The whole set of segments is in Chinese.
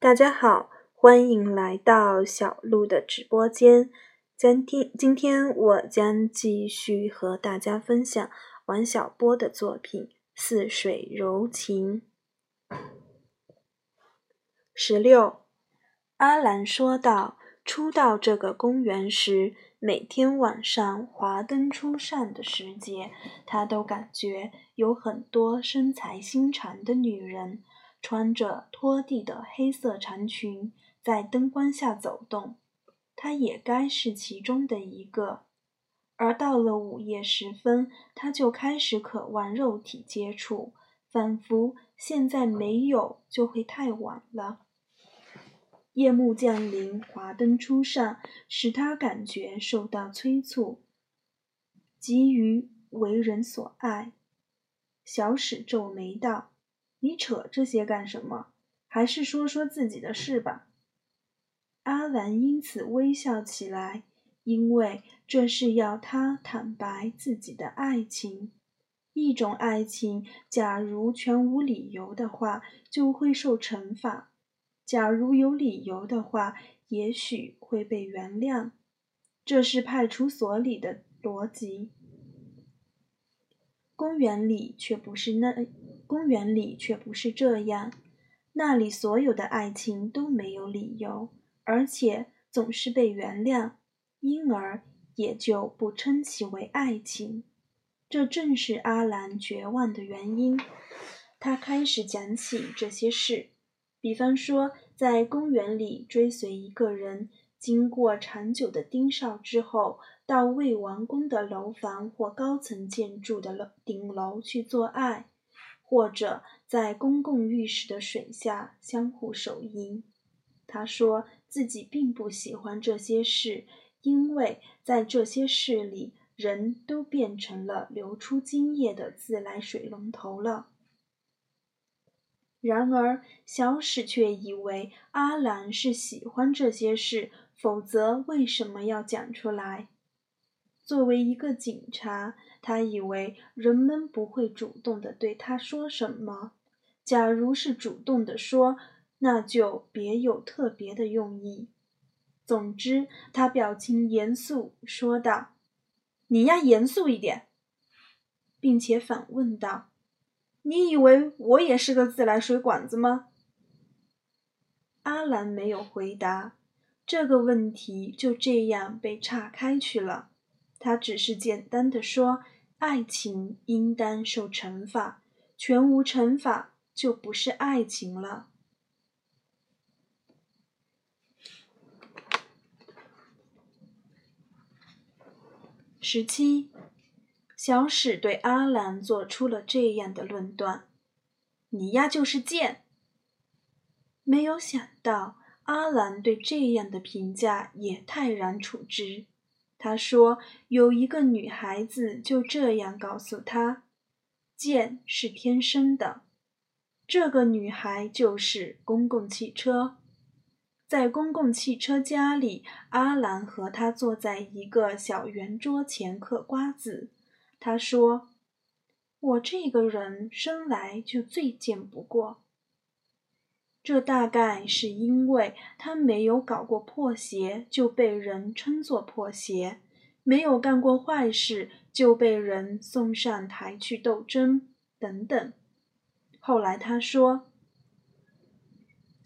大家好，欢迎来到小鹿的直播间。今天，今天我将继续和大家分享王小波的作品《似水柔情》。十六，阿兰说道：“初到这个公园时，每天晚上华灯初上的时节，他都感觉有很多身材修长的女人。”穿着拖地的黑色长裙，在灯光下走动，她也该是其中的一个。而到了午夜时分，她就开始渴望肉体接触，仿佛现在没有就会太晚了。夜幕降临，华灯初上，使她感觉受到催促，急于为人所爱。小史皱眉道。你扯这些干什么？还是说说自己的事吧。阿兰因此微笑起来，因为这是要他坦白自己的爱情。一种爱情，假如全无理由的话，就会受惩罚；假如有理由的话，也许会被原谅。这是派出所里的逻辑。公园里却不是那。公园里却不是这样，那里所有的爱情都没有理由，而且总是被原谅，因而也就不称其为爱情。这正是阿兰绝望的原因。他开始讲起这些事，比方说，在公园里追随一个人，经过长久的盯梢之后，到未完工的楼房或高层建筑的楼顶楼去做爱。或者在公共浴室的水下相互手淫。他说自己并不喜欢这些事，因为在这些事里，人都变成了流出精液的自来水龙头了。然而，小史却以为阿兰是喜欢这些事，否则为什么要讲出来？作为一个警察，他以为人们不会主动的对他说什么。假如是主动的说，那就别有特别的用意。总之，他表情严肃，说道：“你呀，严肃一点。”并且反问道：“你以为我也是个自来水管子吗？”阿兰没有回答，这个问题就这样被岔开去了。他只是简单的说：“爱情应当受惩罚，全无惩罚就不是爱情了。”十七，小史对阿兰做出了这样的论断：“你呀，就是贱。”没有想到阿兰对这样的评价也泰然处之。他说：“有一个女孩子就这样告诉他，贱是天生的。这个女孩就是公共汽车。在公共汽车家里，阿兰和他坐在一个小圆桌前嗑瓜子。他说：‘我这个人生来就最贱不过。’这大概是因为他没有搞过破鞋，就被人称作破鞋；没有干过坏事，就被人送上台去斗争，等等。后来他说：“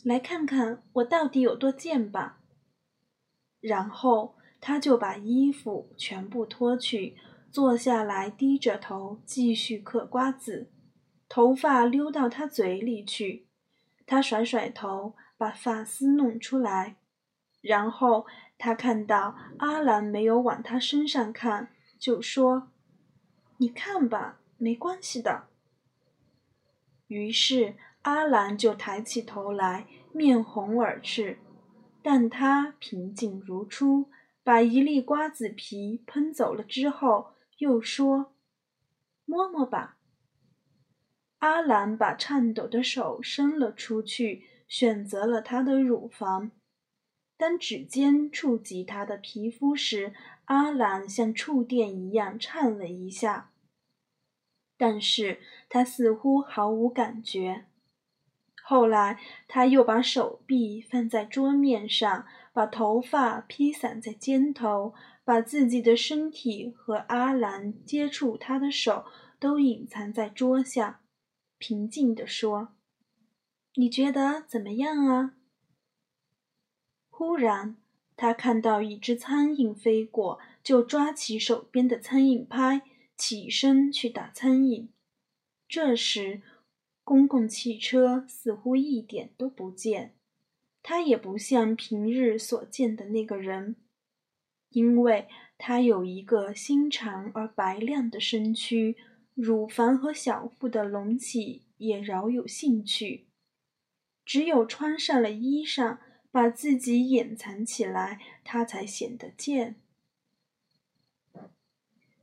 来看看我到底有多贱吧。”然后他就把衣服全部脱去，坐下来，低着头继续嗑瓜子，头发溜到他嘴里去。他甩甩头，把发丝弄出来，然后他看到阿兰没有往他身上看，就说：“你看吧，没关系的。”于是阿兰就抬起头来，面红耳赤，但他平静如初，把一粒瓜子皮喷走了之后，又说：“摸摸吧。”阿兰把颤抖的手伸了出去，选择了她的乳房。当指尖触及她的皮肤时，阿兰像触电一样颤了一下，但是她似乎毫无感觉。后来，他又把手臂放在桌面上，把头发披散在肩头，把自己的身体和阿兰接触他的手都隐藏在桌下，平静地说：“你觉得怎么样啊？”忽然，他看到一只苍蝇飞过，就抓起手边的苍蝇拍，起身去打苍蝇。这时，公共汽车似乎一点都不见，他也不像平日所见的那个人，因为他有一个心长而白亮的身躯，乳房和小腹的隆起也饶有兴趣。只有穿上了衣裳，把自己掩藏起来，他才显得贱。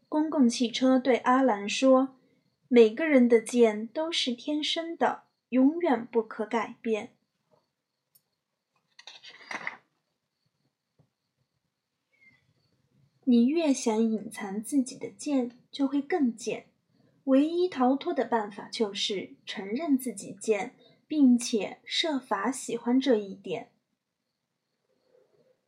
公共汽车对阿兰说。每个人的贱都是天生的，永远不可改变。你越想隐藏自己的贱，就会更贱。唯一逃脱的办法就是承认自己贱，并且设法喜欢这一点。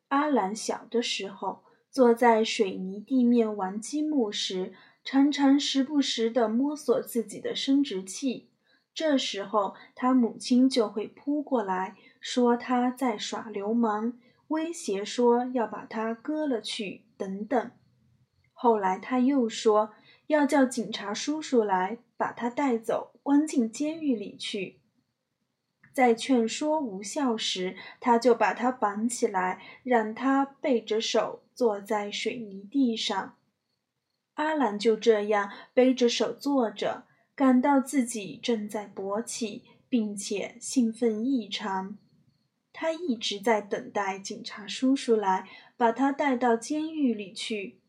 阿兰小的时候，坐在水泥地面玩积木时。常常时不时地摸索自己的生殖器，这时候他母亲就会扑过来，说他在耍流氓，威胁说要把他割了去，等等。后来他又说要叫警察叔叔来把他带走，关进监狱里去。在劝说无效时，他就把他绑起来，让他背着手坐在水泥地上。阿兰就这样背着手坐着，感到自己正在勃起，并且兴奋异常。他一直在等待警察叔叔来把他带到监狱里去。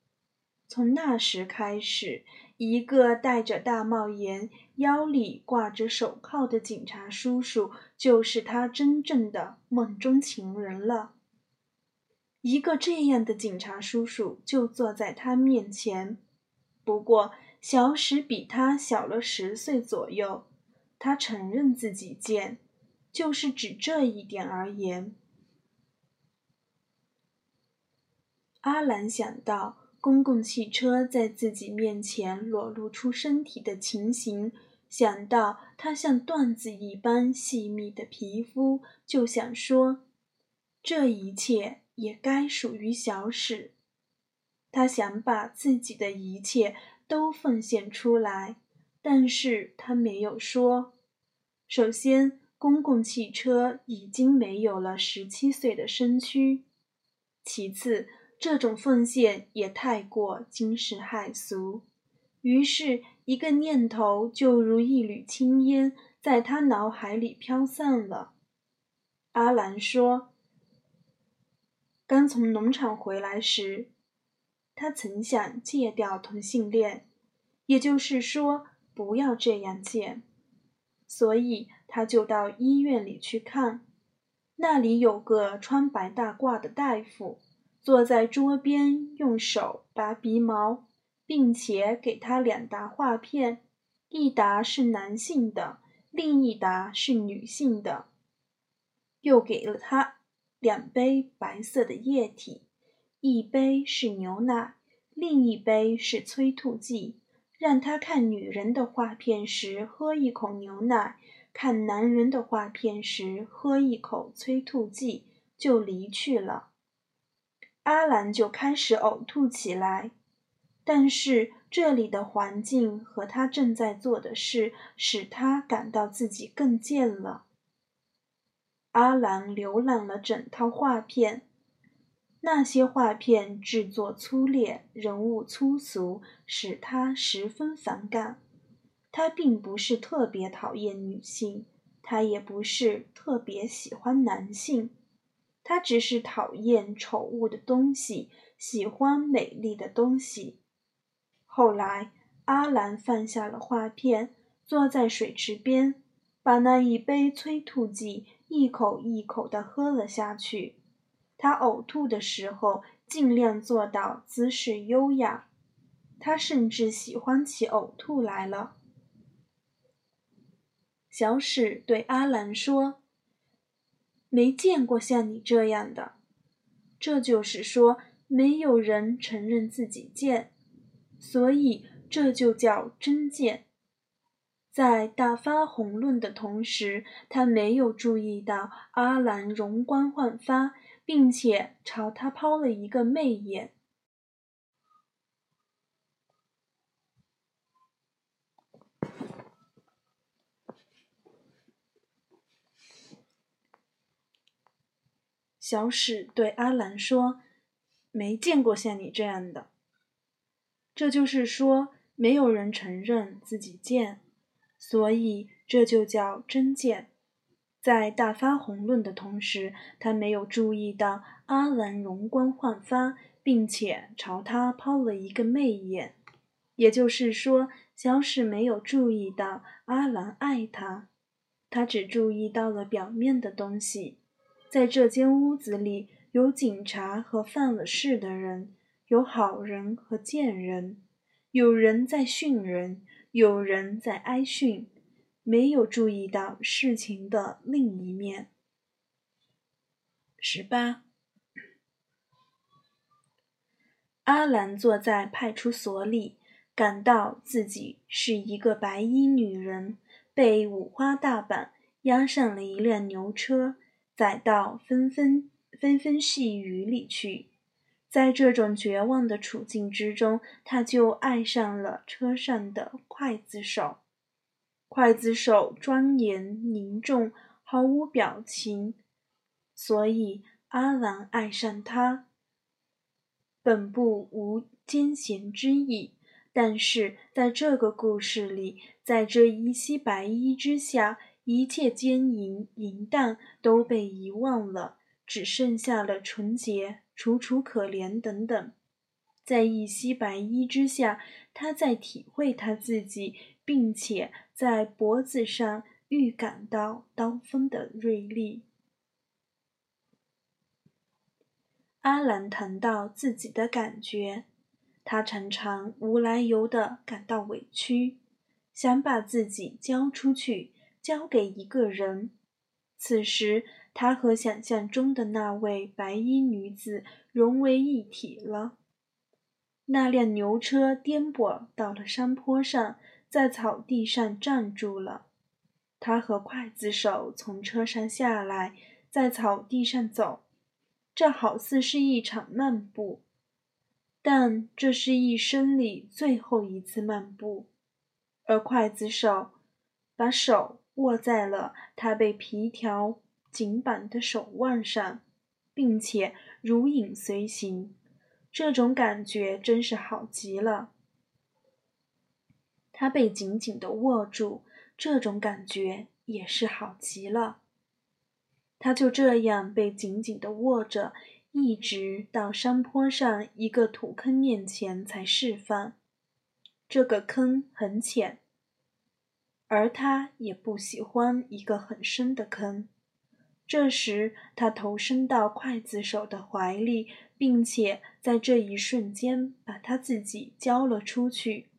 从那时开始，一个戴着大帽檐、腰里挂着手铐的警察叔叔就是他真正的梦中情人了。一个这样的警察叔叔就坐在他面前。不过，小史比他小了十岁左右。他承认自己贱，就是指这一点而言。阿兰想到公共汽车在自己面前裸露出身体的情形，想到他像缎子一般细密的皮肤，就想说：这一切也该属于小史。他想把自己的一切都奉献出来，但是他没有说。首先，公共汽车已经没有了十七岁的身躯；其次，这种奉献也太过惊世骇俗。于是，一个念头就如一缕青烟，在他脑海里飘散了。阿兰说：“刚从农场回来时。”他曾想戒掉同性恋，也就是说不要这样戒，所以他就到医院里去看。那里有个穿白大褂的大夫，坐在桌边，用手拔鼻毛，并且给他两沓画片，一沓是男性的，另一沓是女性的，又给了他两杯白色的液体。一杯是牛奶，另一杯是催吐剂。让他看女人的画片时喝一口牛奶，看男人的画片时喝一口催吐剂，就离去了。阿兰就开始呕吐起来，但是这里的环境和他正在做的事使他感到自己更贱了。阿兰浏览了整套画片。那些画片制作粗劣，人物粗俗，使他十分反感。他并不是特别讨厌女性，他也不是特别喜欢男性，他只是讨厌丑恶的东西，喜欢美丽的东西。后来，阿兰放下了画片，坐在水池边，把那一杯催吐剂一口一口地喝了下去。他呕吐的时候，尽量做到姿势优雅。他甚至喜欢起呕吐来了。小史对阿兰说：“没见过像你这样的。”这就是说，没有人承认自己贱，所以这就叫真贱。在大发红论的同时，他没有注意到阿兰容光焕发，并且朝他抛了一个媚眼。小史对阿兰说：“没见过像你这样的。”这就是说，没有人承认自己贱。所以这就叫真贱。在大发宏论的同时，他没有注意到阿兰容光焕发，并且朝他抛了一个媚眼。也就是说，小史没有注意到阿兰爱他，他只注意到了表面的东西。在这间屋子里，有警察和犯了事的人，有好人和贱人，有人在训人。有人在挨训，没有注意到事情的另一面。十八，阿兰坐在派出所里，感到自己是一个白衣女人，被五花大绑押上了一辆牛车，载到纷纷纷纷细雨里去。在这种绝望的处境之中，他就爱上了车上的刽子手。刽子手庄严凝重，毫无表情，所以阿兰爱上他。本部无奸嫌之意，但是在这个故事里，在这一袭白衣之下，一切奸淫淫荡都被遗忘了，只剩下了纯洁。楚楚可怜等等，在一袭白衣之下，他在体会他自己，并且在脖子上预感到刀锋的锐利。阿兰谈到自己的感觉，他常常无来由的感到委屈，想把自己交出去，交给一个人。此时。他和想象中的那位白衣女子融为一体了。那辆牛车颠簸到了山坡上，在草地上站住了。他和刽子手从车上下来，在草地上走，这好似是一场漫步，但这是一生里最后一次漫步。而刽子手把手握在了他被皮条。紧绑的手腕上，并且如影随形，这种感觉真是好极了。他被紧紧地握住，这种感觉也是好极了。他就这样被紧紧地握着，一直到山坡上一个土坑面前才释放。这个坑很浅，而他也不喜欢一个很深的坑。这时，他投身到刽子手的怀里，并且在这一瞬间把他自己交了出去。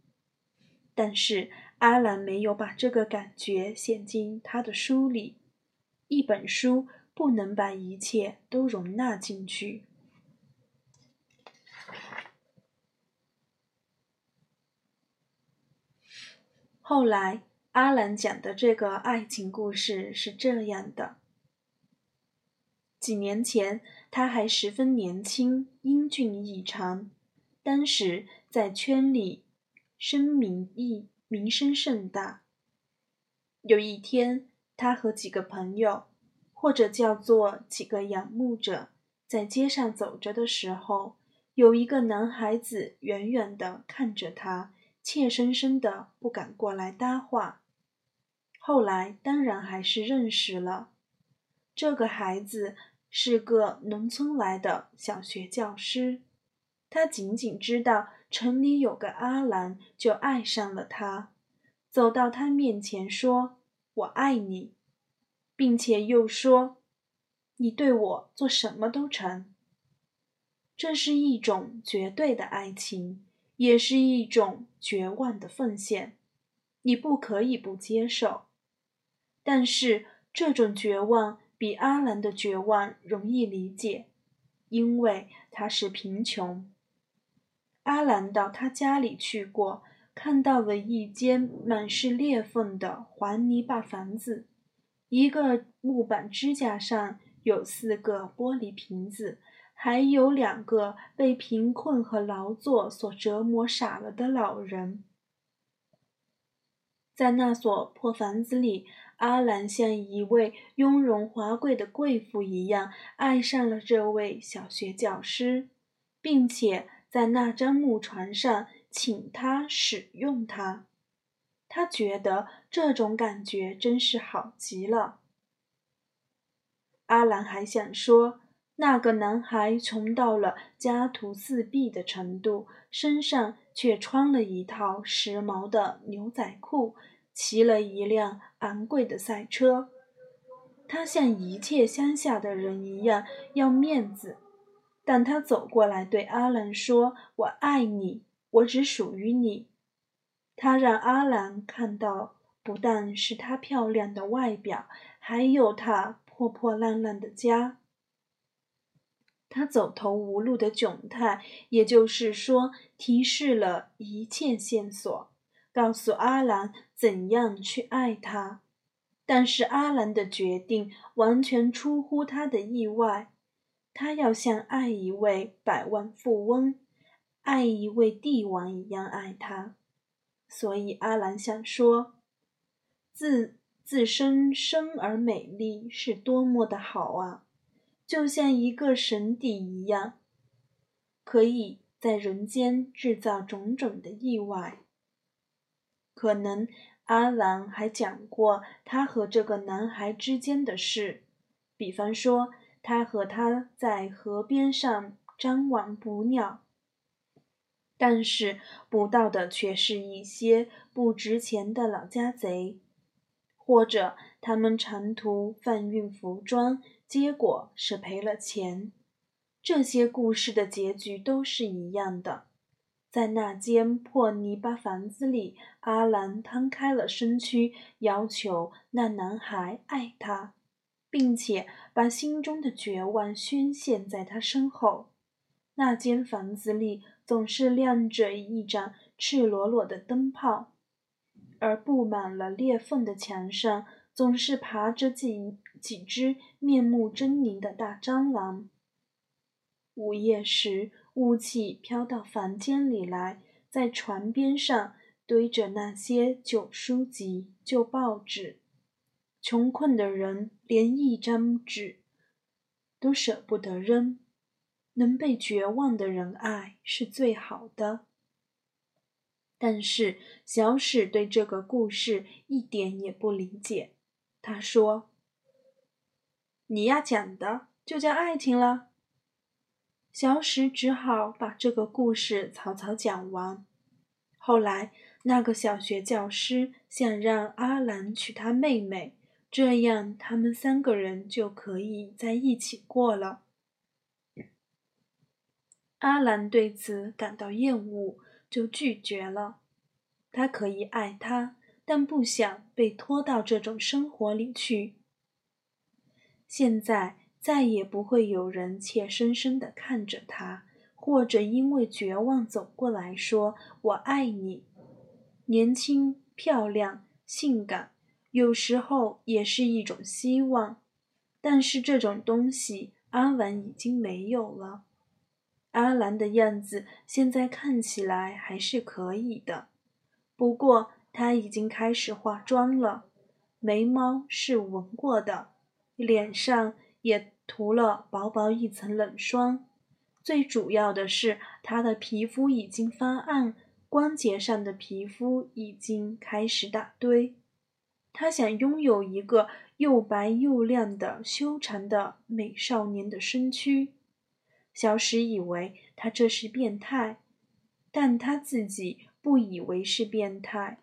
但是，阿兰没有把这个感觉写进他的书里。一本书不能把一切都容纳进去。后来，阿兰讲的这个爱情故事是这样的。几年前，他还十分年轻，英俊异常。当时在圈里声名一名声甚大。有一天，他和几个朋友，或者叫做几个仰慕者，在街上走着的时候，有一个男孩子远远地看着他，怯生生的不敢过来搭话。后来当然还是认识了这个孩子。是个农村来的小学教师，他仅仅知道城里有个阿兰，就爱上了他，走到他面前说：“我爱你，并且又说，你对我做什么都成。”这是一种绝对的爱情，也是一种绝望的奉献，你不可以不接受。但是这种绝望比阿兰的绝望容易理解，因为他是贫穷。阿兰到他家里去过，看到了一间满是裂缝的黄泥巴房子，一个木板支架上有四个玻璃瓶子。还有两个被贫困和劳作所折磨傻了的老人，在那所破房子里，阿兰像一位雍容华贵的贵妇一样爱上了这位小学教师，并且在那张木床上请他使用它。他觉得这种感觉真是好极了。阿兰还想说。那个男孩穷到了家徒四壁的程度，身上却穿了一套时髦的牛仔裤，骑了一辆昂贵的赛车。他像一切乡下的人一样要面子，但他走过来对阿兰说：“我爱你，我只属于你。”他让阿兰看到，不但是他漂亮的外表，还有他破破烂烂的家。他走投无路的窘态，也就是说，提示了一切线索，告诉阿兰怎样去爱他。但是阿兰的决定完全出乎他的意外，他要像爱一位百万富翁、爱一位帝王一样爱他。所以阿兰想说，自自身生而美丽是多么的好啊！就像一个神邸一样，可以在人间制造种种的意外。可能阿兰还讲过他和这个男孩之间的事，比方说他和他在河边上张网捕鸟，但是捕到的却是一些不值钱的老家贼，或者他们长途贩运服装。结果是赔了钱。这些故事的结局都是一样的。在那间破泥巴房子里，阿兰摊开了身躯，要求那男孩爱他，并且把心中的绝望宣泄在他身后。那间房子里总是亮着一盏赤裸裸的灯泡，而布满了裂缝的墙上。总是爬着几几只面目狰狞的大蟑螂。午夜时，雾气飘到房间里来，在床边上堆着那些旧书籍、旧报纸。穷困的人连一张纸都舍不得扔，能被绝望的人爱是最好的。但是小史对这个故事一点也不理解。他说：“你要，讲的就叫爱情了。”小史只好把这个故事草草讲完。后来，那个小学教师想让阿兰娶他妹妹，这样他们三个人就可以在一起过了。阿兰对此感到厌恶，就拒绝了。他可以爱她。但不想被拖到这种生活里去。现在再也不会有人怯生生地看着他，或者因为绝望走过来说“我爱你”。年轻、漂亮、性感，有时候也是一种希望。但是这种东西，阿兰已经没有了。阿兰的样子现在看起来还是可以的，不过。他已经开始化妆了，眉毛是纹过的，脸上也涂了薄薄一层冷霜。最主要的是，他的皮肤已经发暗，关节上的皮肤已经开始打堆。他想拥有一个又白又亮的修长的美少年的身躯。小史以为他这是变态，但他自己不以为是变态。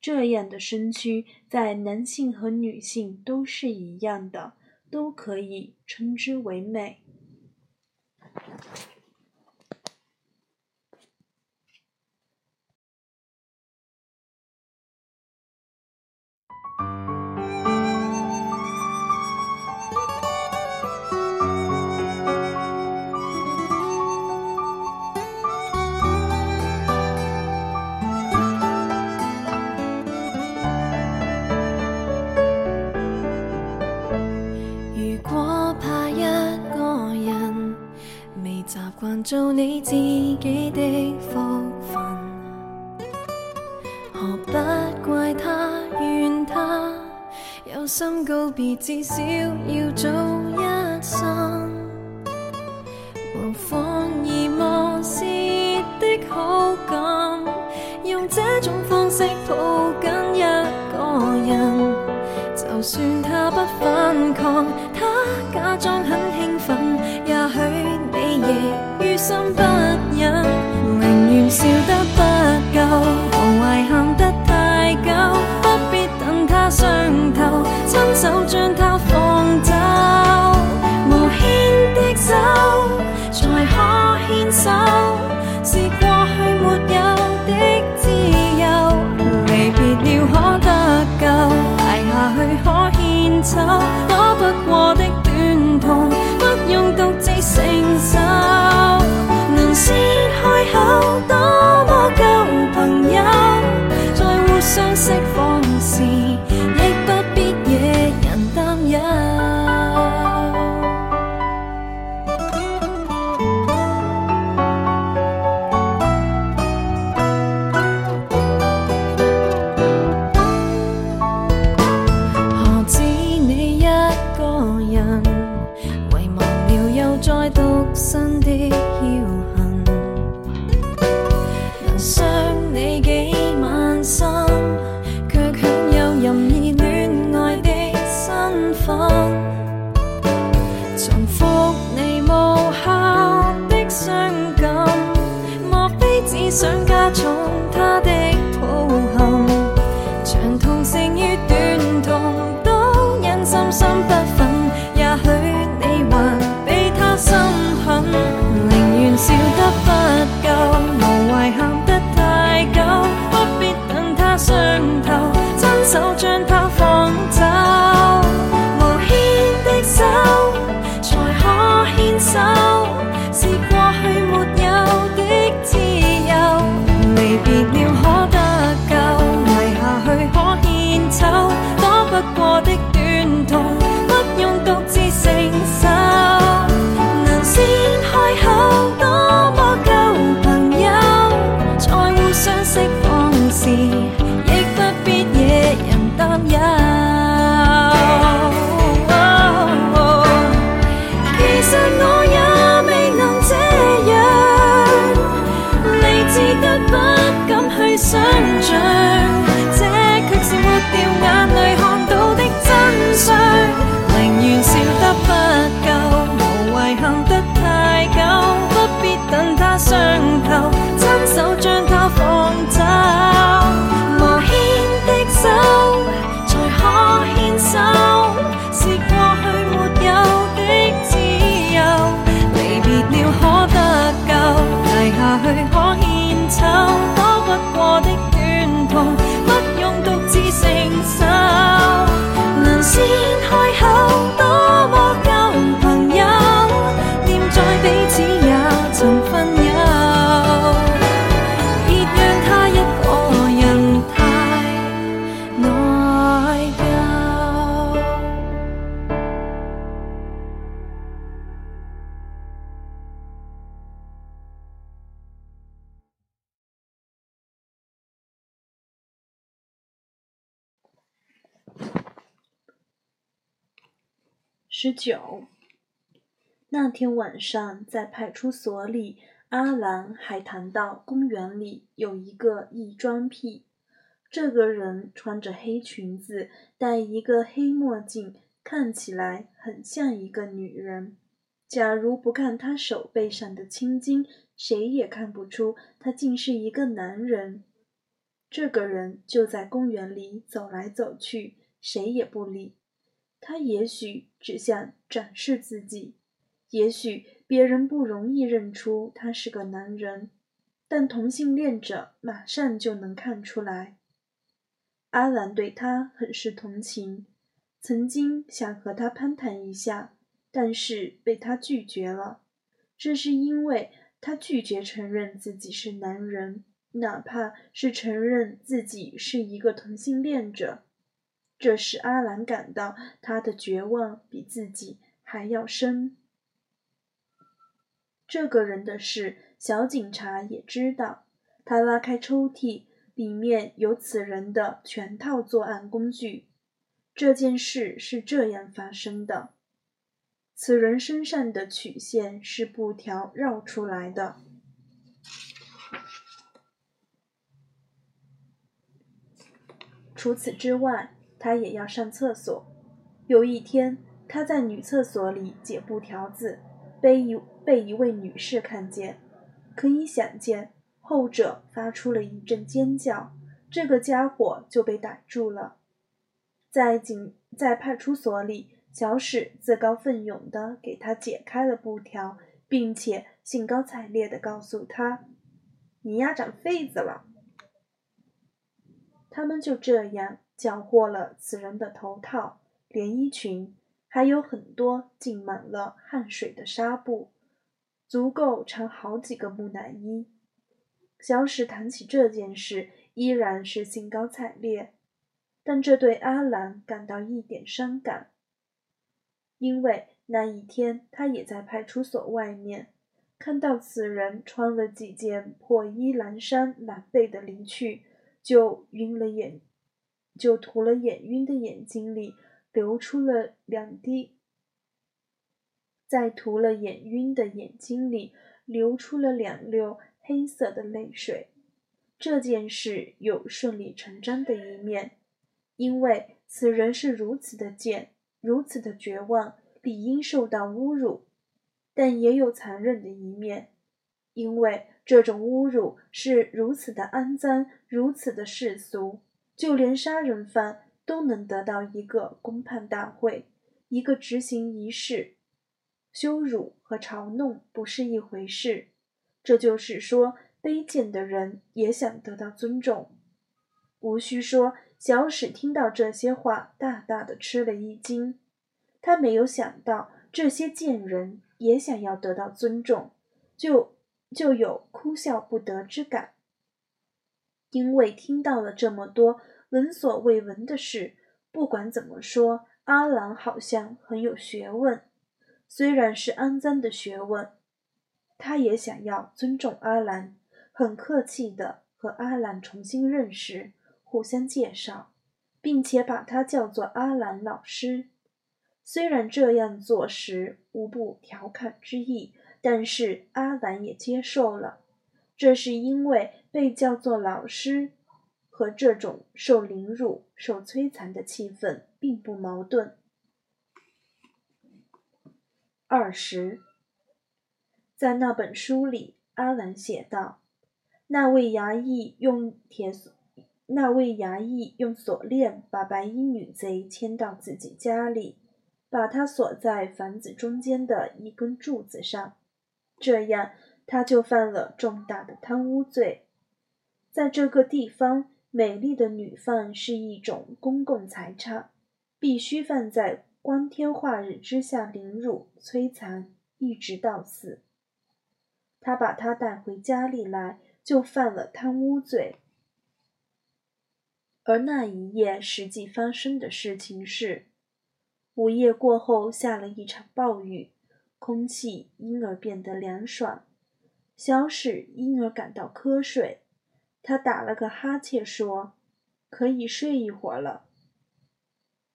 这样的身躯在男性和女性都是一样的，都可以称之为美。做你自己的福分，何不怪他怨他有心告别，至少要早一生。无妨而忘事的好感，用这种方式抱紧一个人，就算他不反抗，他假装很兴奋，也许你亦心不忍，宁愿笑得不够，无谓喊得太久，不必等他伤透，亲手将他放走，无牵的手才可牵手，是过去没有的自由，离别了可得救，挨下去可献丑，躲不过的短痛，不用独自承受，先开口，多么够朋友，在互相释放时，亦不必惹人担忧。先开口，十九。那天晚上，在派出所里，阿兰还谈到公园里有一个异装癖。这个人穿着黑裙子，戴一个黑墨镜，看起来很像一个女人。假如不看他手背上的青筋，谁也看不出他竟是一个男人。这个人就在公园里走来走去，谁也不理。他也许只想展示自己，也许别人不容易认出他是个男人，但同性恋者马上就能看出来。阿兰对他很是同情，曾经想和他攀谈一下，但是被他拒绝了。这是因为他拒绝承认自己是男人，哪怕是承认自己是一个同性恋者。这使阿兰感到他的绝望比自己还要深。这个人的事，小警察也知道。他拉开抽屉，里面有此人的全套作案工具。这件事是这样发生的：此人身上的曲线是布条绕出来的。除此之外，他也要上厕所。有一天，他在女厕所里解布条子，被一被一位女士看见。可以想见，后者发出了一阵尖叫，这个家伙就被逮住了。在警在派出所里，小史自告奋勇地给他解开了布条，并且兴高采烈地告诉他：“你丫长痱子了。”他们就这样缴获了此人的头套、连衣裙，还有很多浸满了汗水的纱布，足够穿好几个木乃伊。小史谈起这件事，依然是兴高采烈，但这对阿兰感到一点伤感，因为那一天他也在派出所外面看到此人穿了几件破衣蓝衫，狼狈的离去。就晕了眼，就涂了眼晕的眼睛里流出了两滴，在涂了眼晕的眼睛里流出了两溜黑色的泪水。这件事有顺理成章的一面，因为此人是如此的贱，如此的绝望，理应受到侮辱；但也有残忍的一面，因为。这种侮辱是如此的肮脏，如此的世俗，就连杀人犯都能得到一个公判大会，一个执行仪式。羞辱和嘲弄不是一回事。这就是说，卑贱的人也想得到尊重。无需说，小史听到这些话，大大的吃了一惊。他没有想到这些贱人也想要得到尊重，就。就有哭笑不得之感，因为听到了这么多闻所未闻的事。不管怎么说，阿兰好像很有学问，虽然是肮脏的学问。他也想要尊重阿兰，很客气的和阿兰重新认识，互相介绍，并且把他叫做阿兰老师。虽然这样做时无不调侃之意。但是阿兰也接受了，这是因为被叫做老师和这种受凌辱、受摧残的气氛并不矛盾。二十，在那本书里，阿兰写道：“那位衙役用铁锁，那位衙役用锁链把白衣女贼牵到自己家里，把她锁在房子中间的一根柱子上。”这样，他就犯了重大的贪污罪。在这个地方，美丽的女犯是一种公共财产，必须放在光天化日之下凌辱、摧残，一直到死。他把她带回家里来，就犯了贪污罪。而那一夜实际发生的事情是，午夜过后下了一场暴雨。空气因而变得凉爽，小史因而感到瞌睡。他打了个哈欠，说：“可以睡一会儿了。”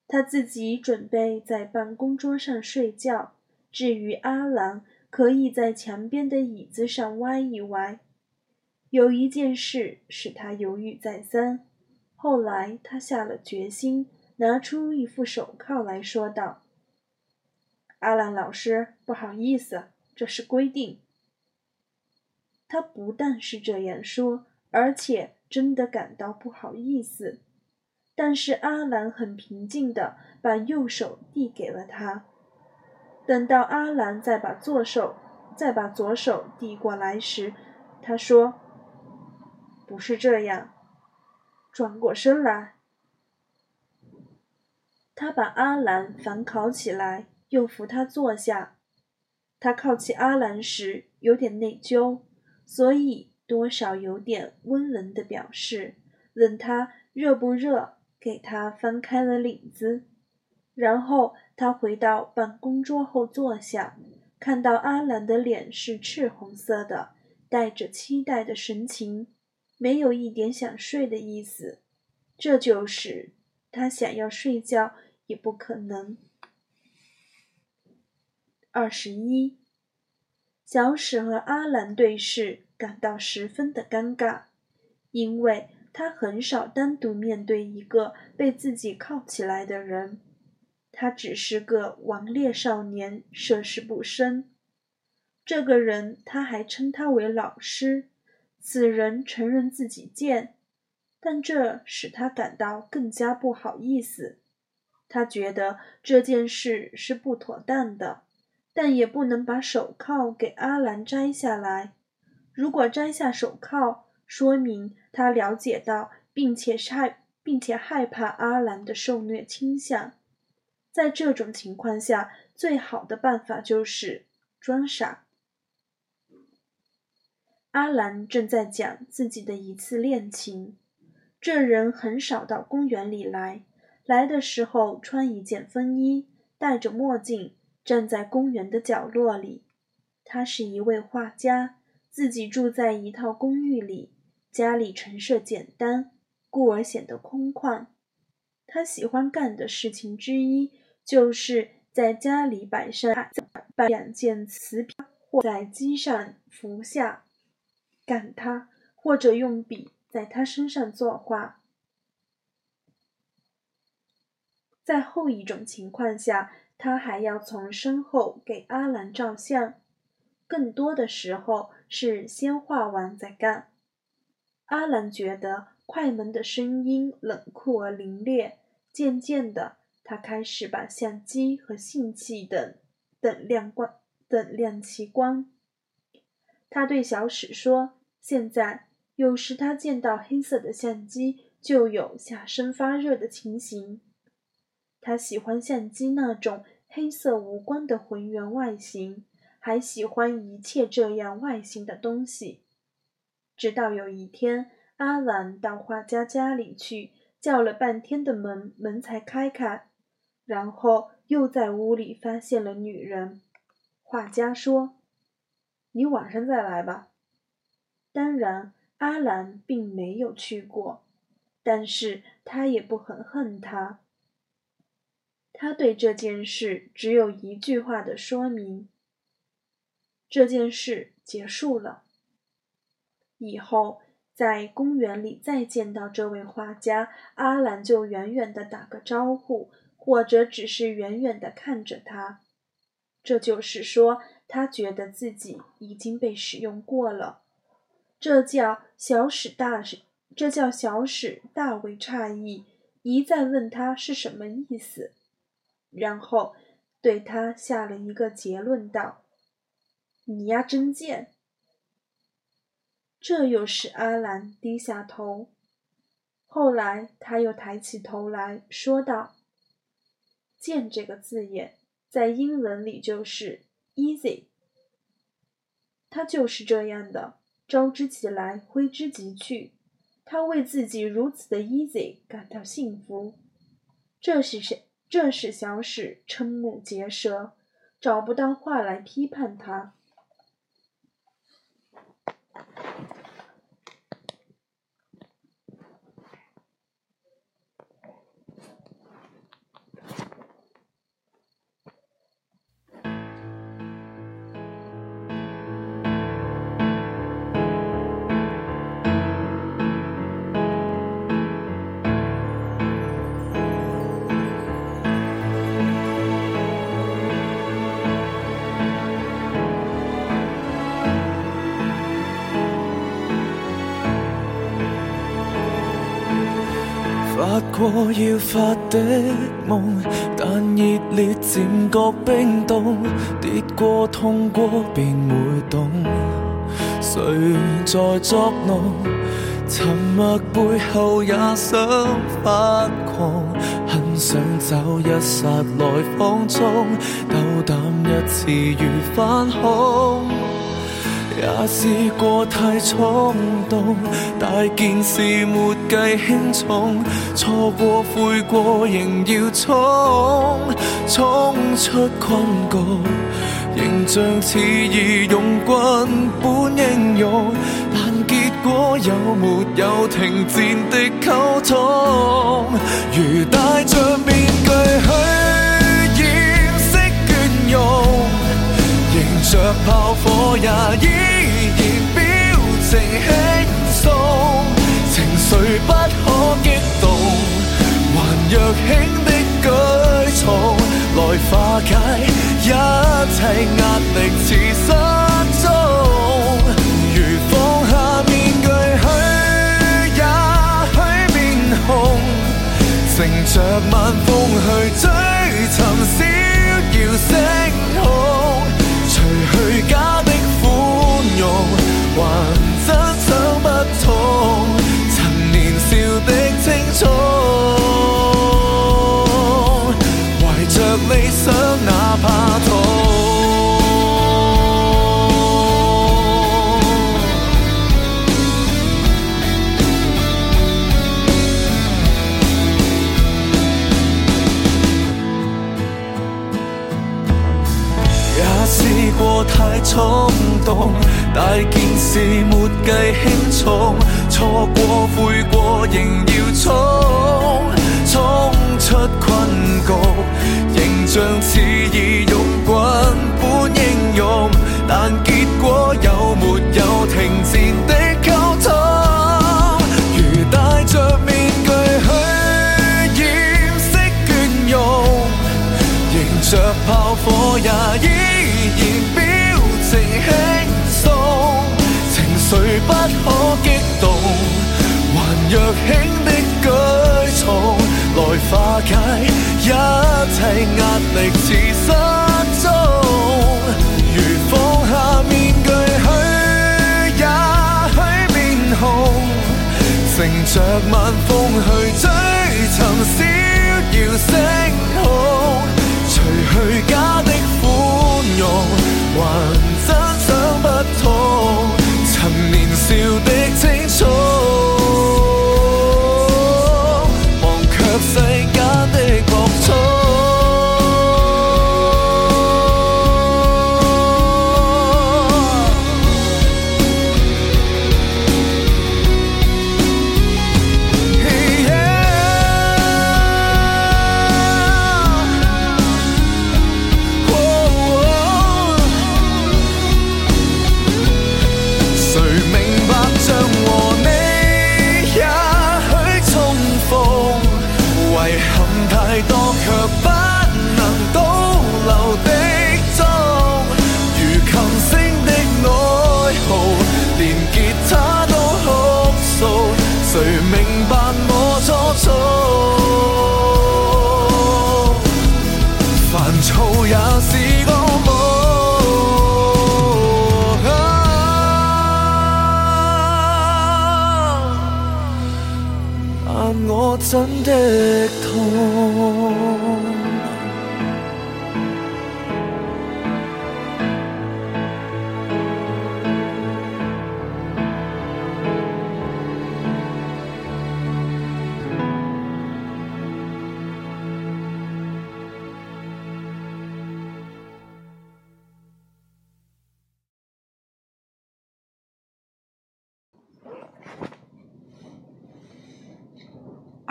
他自己准备在办公桌上睡觉。至于阿兰，可以在墙边的椅子上歪一歪。有一件事使他犹豫再三，后来他下了决心，拿出一副手铐来说道。阿兰老师，不好意思，这是规定。他不但是这样说，而且真的感到不好意思。但是阿兰很平静地把右手递给了他。等到阿兰再把左手再把左手递过来时，他说：“不是这样。”转过身来，他把阿兰反铐起来。又扶他坐下，他靠起阿兰时有点内疚，所以多少有点温文的表示，问他热不热，给他翻开了领子。然后他回到办公桌后坐下，看到阿兰的脸是赤红色的，带着期待的神情，没有一点想睡的意思。这就是他想要睡觉也不可能。二十一，小史和阿兰对视，感到十分的尴尬，因为他很少单独面对一个被自己铐起来的人。他只是个顽劣少年，涉世不深。这个人，他还称他为老师。此人承认自己贱，但这使他感到更加不好意思。他觉得这件事是不妥当的，但也不能把手铐给阿兰摘下来。如果摘下手铐，说明他了解到并且害并且害怕阿兰的受虐倾向。在这种情况下，最好的办法就是装傻。阿兰正在讲自己的一次恋情。这人很少到公园里来，来的时候穿一件风衣，戴着墨镜，站在公园的角落里。他是一位画家，自己住在一套公寓里，家里陈设简单，故而显得空旷。他喜欢干的事情之一。就是在家里摆上摆两件瓷瓶，或在机上伏下赶他，或者用笔在他身上作画。在后一种情况下，他还要从身后给阿兰照相。更多的时候是先画完再干。阿兰觉得快门的声音冷酷而凌冽，渐渐的。他开始把相机和信器等等亮光等亮其光。他对小史说：“现在有时他见到黑色的相机，就有下身发热的情形。他喜欢相机那种黑色无光的浑圆外形，还喜欢一切这样外形的东西。直到有一天，阿兰到画家家里去，叫了半天的门，门才开开。”然后又在屋里发现了女人。画家说：“你晚上再来吧。”当然，阿兰并没有去过，但是他也不很恨他。他对这件事只有一句话的说明：这件事结束了。以后在公园里再见到这位画家，阿兰就远远的打个招呼。或者只是远远的看着他，这就是说，他觉得自己已经被使用过了。这叫小史大，这叫小史大为诧异，一再问他是什么意思，然后对他下了一个结论道：“你呀，真贱。”这又使阿兰低下头。后来他又抬起头来说道。贱这个字眼，在英文里就是 easy。他就是这样的，招之即来，挥之即去。他为自己如此的 easy 感到幸福。这是谁？这使小史瞠目结舌，找不到话来批判他。过要发的梦，但热烈渐觉冰冻，跌过痛过便会懂，谁在作弄？沉默背后也想发狂，很想找一刹来放纵，斗胆一次如反恐。也试过太冲动，大件事没计轻重，错过悔过仍要冲，冲出困局，形象似义勇军般英勇，但结果有没有停战的沟通？如戴着面具去掩饰倦容，迎着炮火也情轻松，情绪不可激动，还若轻的举重来化解一切压力，似失踪。如放下面具去，也许面红，乘着晚风去追寻逍遥星空，除去假的宽容，还真想不通，曾年少的青葱，怀着理想哪怕痛。也试過太衝動，大件事沒計輕错过悔过仍然力，似失踪。如放下面具去，也许面红。乘着晚风去追寻逍遥星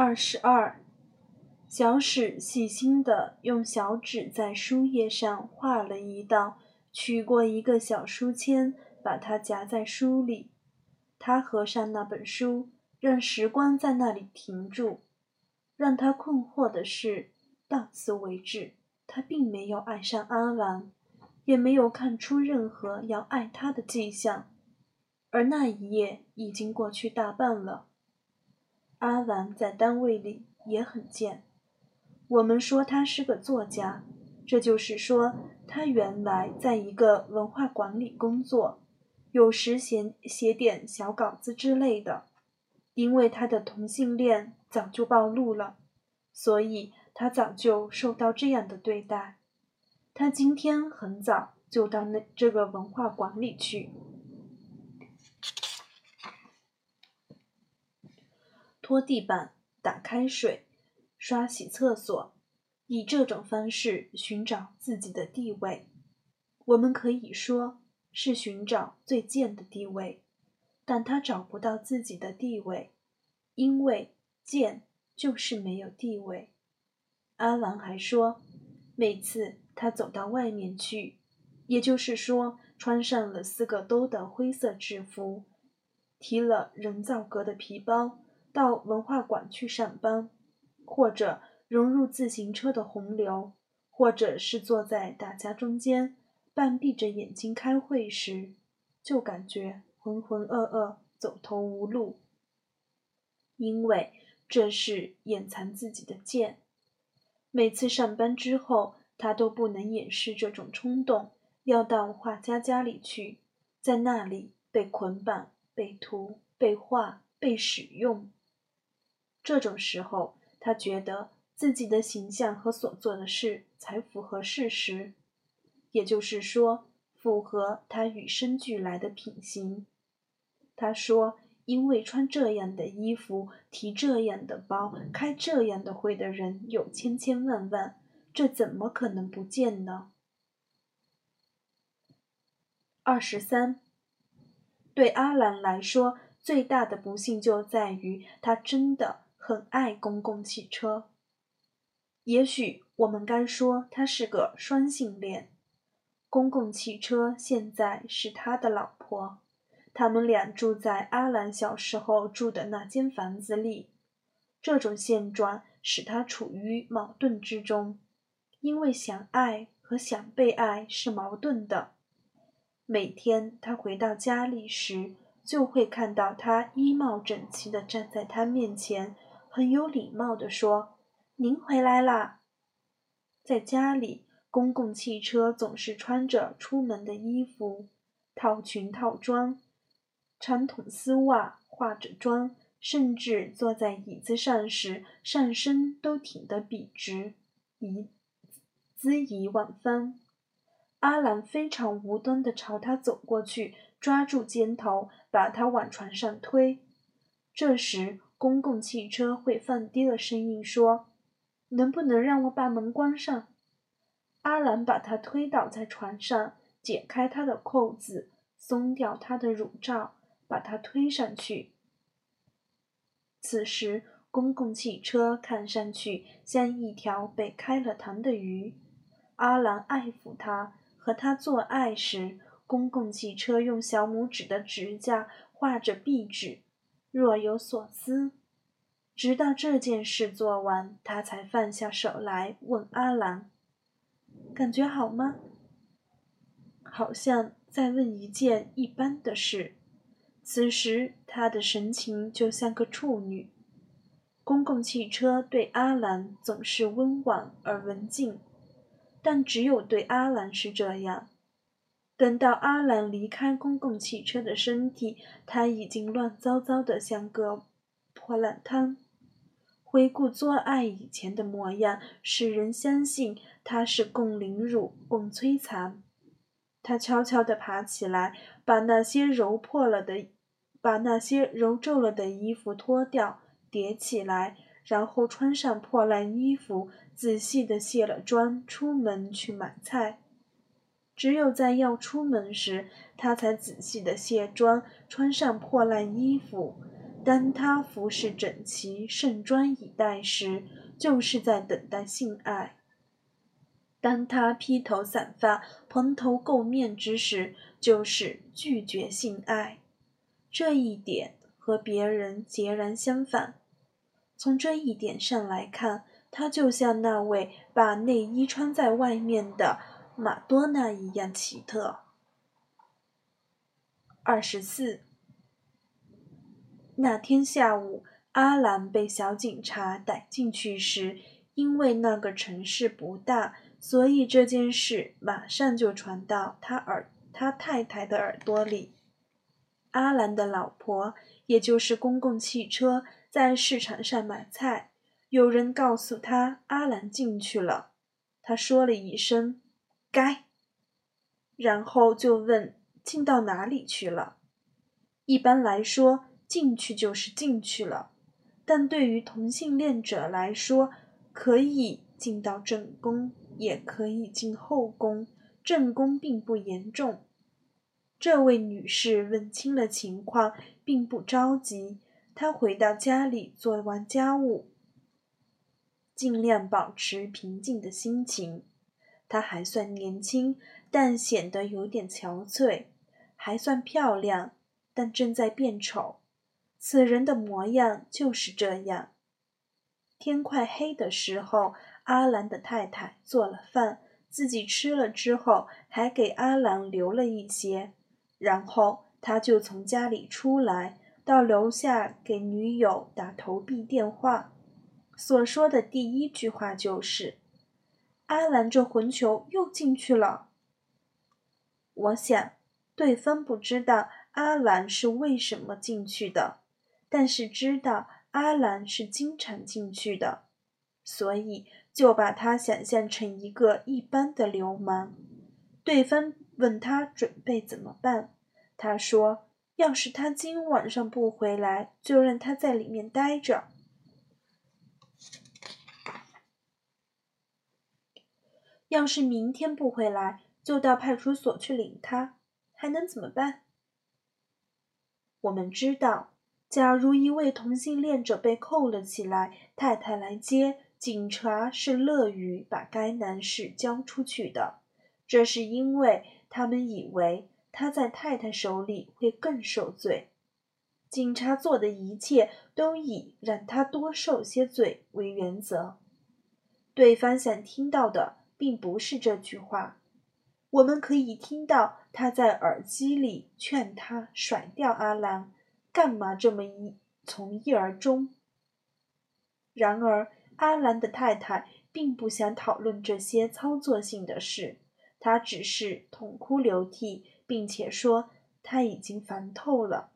二十二，小史细心地用小指在书页上画了一道，取过一个小书签，把它夹在书里。他合上那本书，让时光在那里停住。让他困惑的是，到此为止，他并没有爱上阿兰，也没有看出任何要爱他的迹象。而那一夜已经过去大半了。阿兰在单位里也很贱。我们说他是个作家，这就是说他原来在一个文化馆里工作，有时写写点小稿子之类的。因为他的同性恋早就暴露了，所以他早就受到这样的对待。他今天很早就到那这个文化馆里去。拖地板，打开水，刷洗厕所，以这种方式寻找自己的地位。我们可以说是寻找最贱的地位，但他找不到自己的地位，因为贱就是没有地位。阿兰还说，每次他走到外面去，也就是说穿上了四个兜的灰色制服，提了人造革的皮包，到文化馆去上班，或者融入自行车的洪流，或者是坐在大家中间。半闭着眼睛开会时，就感觉浑浑噩噩、走投无路，因为这是掩藏自己的剑。每次上班之后，他都不能掩饰这种冲动，要到画家家里去，在那里被捆绑、被涂、被画、被使用。这种时候，他觉得自己的形象和所做的事才符合事实。也就是说，符合他与生俱来的品行。他说：“因为穿这样的衣服、提这样的包、开这样的会的人有千千万万，这怎么可能不见呢？”二十三，对阿兰来说，最大的不幸就在于他真的很爱公共汽车。也许我们该说他是个双性恋。公共汽车现在是他的老婆，他们俩住在阿兰小时候住的那间房子里。这种现状使他处于矛盾之中，因为想爱和想被爱是矛盾的。每天他回到家里时，就会看到他衣帽整齐地站在他面前，很有礼貌地说：“您回来啦。”在家里。公共汽车总是穿着出门的衣服，套裙套装，长筒丝袜，化着妆，甚至坐在椅子上时，上身都挺得笔直，仪姿仪万分。阿兰非常无端地朝他走过去，抓住肩头，把他往床上推。这时，公共汽车会放低了声音说：“能不能让我把门关上？”阿兰把他推倒在床上，解开他的扣子，松掉他的乳罩，把他推上去。此时，公共汽车看上去像一条被开了膛的鱼。阿兰爱抚他，和他做爱时，公共汽车用小拇指的指甲画着壁纸，若有所思。直到这件事做完，他才放下手来，问阿兰。感觉好吗？好像在问一件一般的事。此时他的神情就像个处女。公共汽车对阿兰总是温婉而文静，但只有对阿兰是这样。等到阿兰离开公共汽车的身体，他已经乱糟糟的像个破烂摊。回顾做爱以前的模样，使人相信他是共凌辱、共摧残。他悄悄地爬起来，把那些揉破了的、把那些揉皱了的衣服脱掉，叠起来，然后穿上破烂衣服，仔细地卸了妆，出门去买菜。只有在要出门时，他才仔细地卸妆，穿上破烂衣服。当他服饰整齐、盛装以待时，就是在等待性爱；当他披头散发、蓬头垢面之时，就是拒绝性爱。这一点和别人截然相反。从这一点上来看，他就像那位把内衣穿在外面的马多纳一样奇特。二十四。那天下午，阿兰被小警察逮进去时，因为那个城市不大，所以这件事马上就传到他耳他太太的耳朵里。阿兰的老婆，也就是公共汽车，在市场上买菜，有人告诉他阿兰进去了，他说了一声“该”，然后就问进到哪里去了。一般来说。进去就是进去了，但对于同性恋者来说，可以进到正宫，也可以进后宫，正宫并不严重。这位女士问清了情况，并不着急。她回到家里做完家务，尽量保持平静的心情。她还算年轻，但显得有点憔悴；还算漂亮，但正在变丑。此人的模样就是这样。天快黑的时候，阿兰的太太做了饭，自己吃了之后，还给阿兰留了一些。然后他就从家里出来，到楼下给女友打投币电话。所说的第一句话就是：“阿兰这混球又进去了。”我想，对方不知道阿兰是为什么进去的，但是知道。阿兰是经常进去的，所以就把他想象成一个一般的流氓。对方问他准备怎么办，他说：“要是他今晚上不回来，就让他在里面待着；要是明天不回来，就到派出所去领他。还能怎么办？”我们知道。假如一位同性恋者被扣了起来，太太来接，警察是乐于把该男士交出去的。这是因为他们以为他在太太手里会更受罪。警察做的一切都以让他多受些罪为原则。对方想听到的并不是这句话。我们可以听到他在耳机里劝他甩掉阿兰。干嘛这么一从一而终？然而，阿兰的太太并不想讨论这些操作性的事，她只是痛哭流涕，并且说她已经烦透了。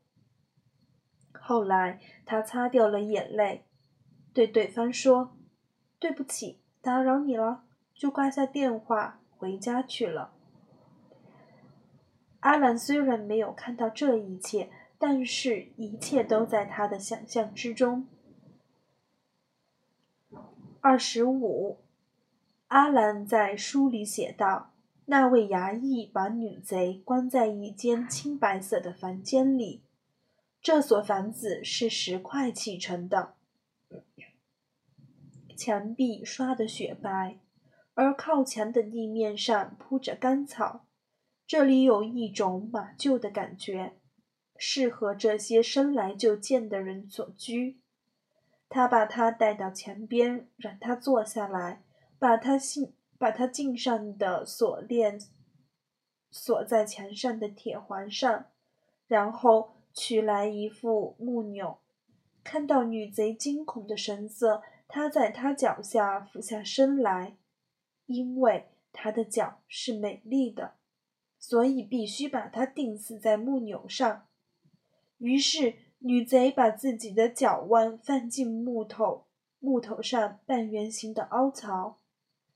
后来，她擦掉了眼泪，对对方说：“对不起，打扰你了。”就挂下电话，回家去了。阿兰虽然没有看到这一切。但是，一切都在他的想象之中。二十五，阿兰在书里写道：“那位衙役把女贼关在一间青白色的房间里，这所房子是石块砌成的，墙壁刷得雪白，而靠墙的地面上铺着干草。这里有一种马厩的感觉。”适合这些生来就贱的人所居。他把他带到墙边，让他坐下来，把他信把他颈上的锁链锁在墙上的铁环上，然后取来一副木钮。看到女贼惊恐的神色，他在她脚下俯下身来，因为她的脚是美丽的，所以必须把它钉死在木钮上。于是，女贼把自己的脚腕放进木头木头上半圆形的凹槽，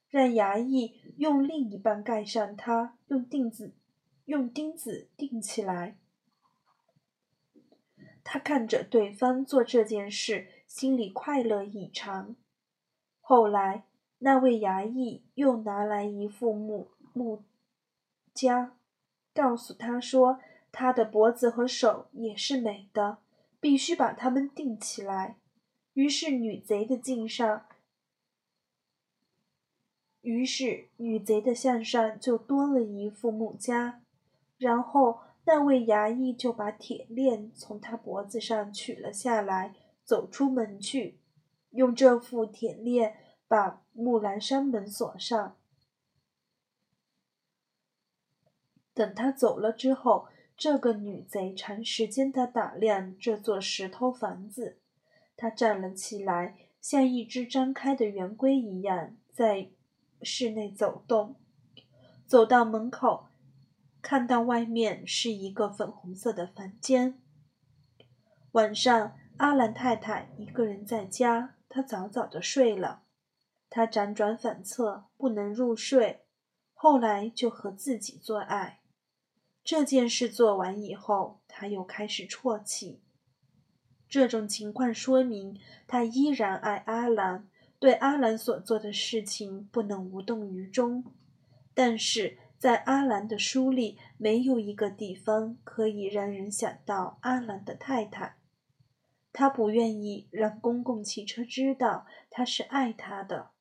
让衙役用另一半盖上它，用钉子用钉子钉起来。他看着对方做这件事，心里快乐异常。后来，那位衙役又拿来一副木木夹，告诉他说。他的脖子和手也是美的，必须把它们钉起来。于是女贼的颈上，于是女贼的项上就多了一副木夹。然后那位衙役就把铁链从他脖子上取了下来，走出门去，用这副铁链把木兰山门锁上。等他走了之后。这个女贼长时间的打量这座石头房子，她站了起来，像一只张开的圆规一样，在室内走动。走到门口，看到外面是一个粉红色的房间。晚上，阿兰太太一个人在家，她早早的睡了。他辗转反侧，不能入睡，后来就和自己做爱。这件事做完以后，他又开始啜泣。这种情况说明他依然爱阿兰，对阿兰所做的事情不能无动于衷。但是在阿兰的书里，没有一个地方可以让人想到阿兰的太太。他不愿意让公共汽车知道他是爱他的。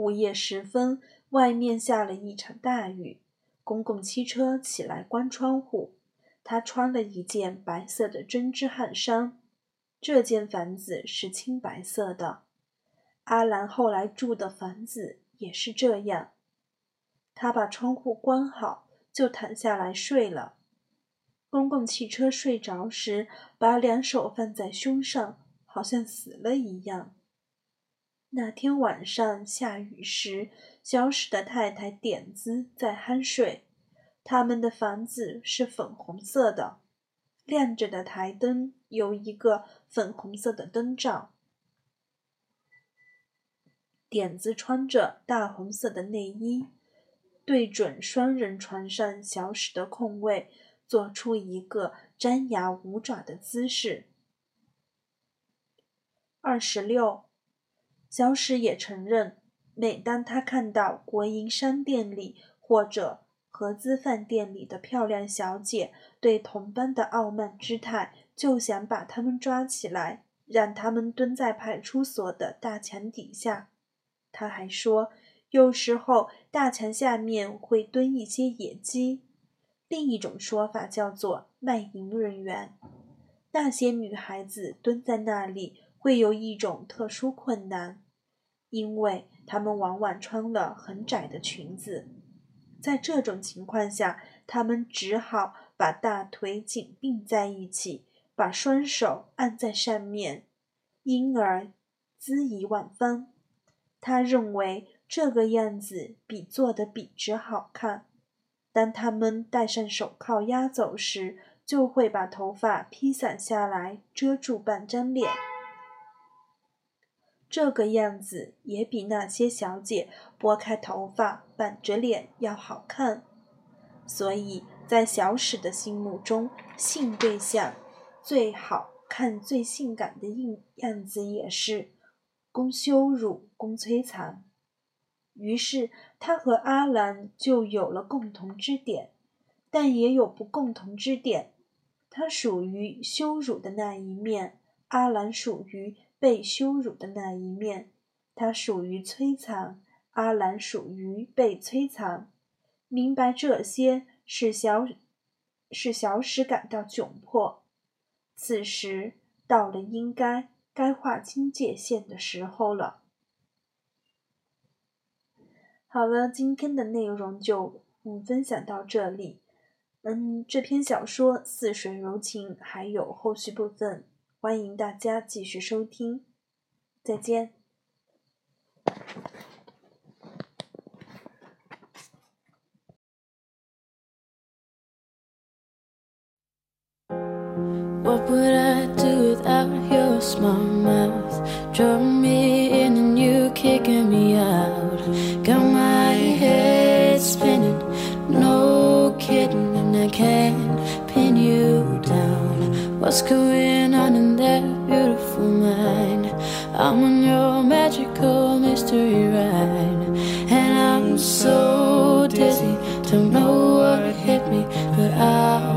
午夜时分，外面下了一场大雨，公共汽车起来关窗户。他穿了一件白色的针织汗衫，这间房子是青白色的。阿兰后来住的房子也是这样。他把窗户关好，就躺下来睡了。公共汽车睡着时，把两手放在胸上，好像死了一样。那天晚上下雨时，小史的太太点子在酣睡。他们的房子是粉红色的，亮着的台灯有一个粉红色的灯罩。点子穿着大红色的内衣，对准双人床上小史的空位，做出一个张牙舞爪的姿势。二十六，小史也承认，每当他看到国营商店里或者。合资饭店里的漂亮小姐对同伴的傲慢姿态，就想把他们抓起来，让他们蹲在派出所的大墙底下。他还说，有时候大墙下面会蹲一些野鸡，另一种说法叫做卖淫人员。那些女孩子蹲在那里会有一种特殊困难，因为她们往往穿了很窄的裙子。在这种情况下，他们只好把大腿紧并在一起，把双手按在上面，因而恣意万分。他认为这个样子比做的笔直好看。当他们戴上手铐押走时，就会把头发披散下来，遮住半张脸。这个样子也比那些小姐拨开头发、板着脸要好看，所以在小史的心目中，性对象最好看、最性感的样样子也是公羞辱、公摧残。于是他和阿兰就有了共同之点，但也有不共同之点。他属于羞辱的那一面，阿兰属于。被羞辱的那一面，他属于摧残；阿兰属于被摧残。明白这些，使小使小史感到窘迫。此时到了应该该划清界限的时候了。好了，今天的内容就嗯分享到这里。嗯，这篇小说《似水柔情》还有后续部分。欢迎大家继续收听，再见。What's going on in that beautiful mind? I'm on your magical mystery ride, and I'm so dizzy, don't know what hit me, but I'll